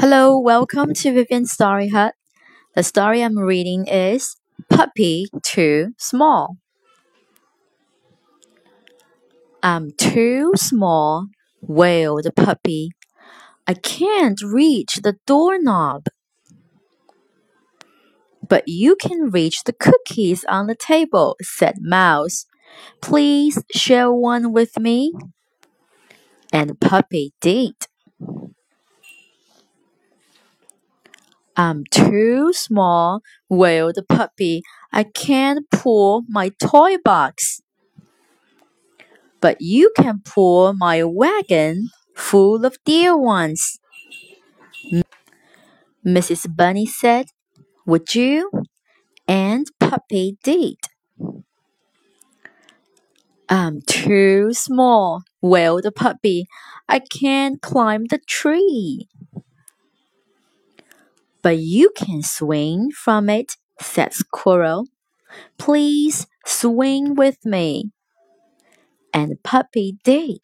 Hello, welcome to Vivian's Story Hut. The story I'm reading is Puppy Too Small. I'm too small, wailed the puppy. I can't reach the doorknob. But you can reach the cookies on the table, said Mouse. Please share one with me. And Puppy did. I'm too small, wailed the puppy. I can't pull my toy box. But you can pull my wagon full of dear ones. Mrs. Bunny said, Would you? And Puppy did. I'm too small, wailed the puppy. I can't climb the tree. But you can swing from it, said Squirrel. Please swing with me. And Puppy did.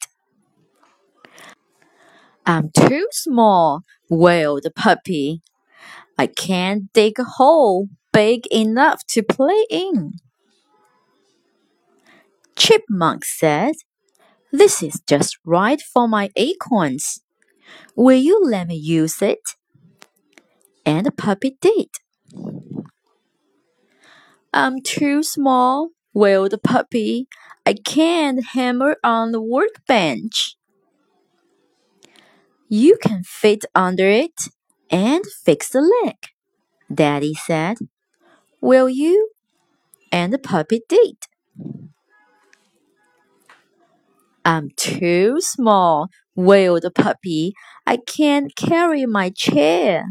I'm too small, wailed puppy. I can't dig a hole big enough to play in. Chipmunk said, This is just right for my acorns. Will you let me use it? And the puppy did. I'm too small, wailed the puppy. I can't hammer on the workbench. You can fit under it and fix the leg, Daddy said. Will you? And the puppy did. I'm too small, wailed the puppy. I can't carry my chair.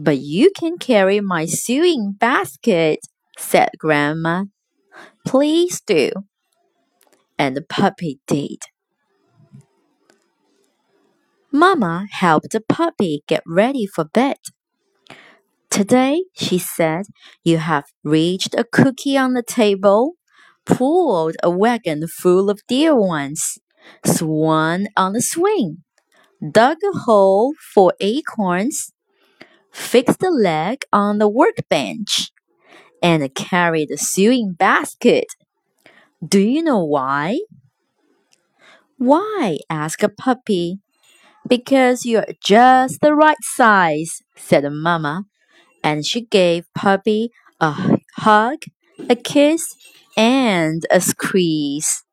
But you can carry my sewing basket, said Grandma. Please do. And the puppy did. Mama helped the puppy get ready for bed. Today, she said, you have reached a cookie on the table, pulled a wagon full of dear ones, swung on the swing, dug a hole for acorns, fixed the leg on the workbench, and carry the sewing basket. Do you know why? Why? asked a puppy. Because you're just the right size, said Mamma, and she gave Puppy a hug, a kiss, and a squeeze.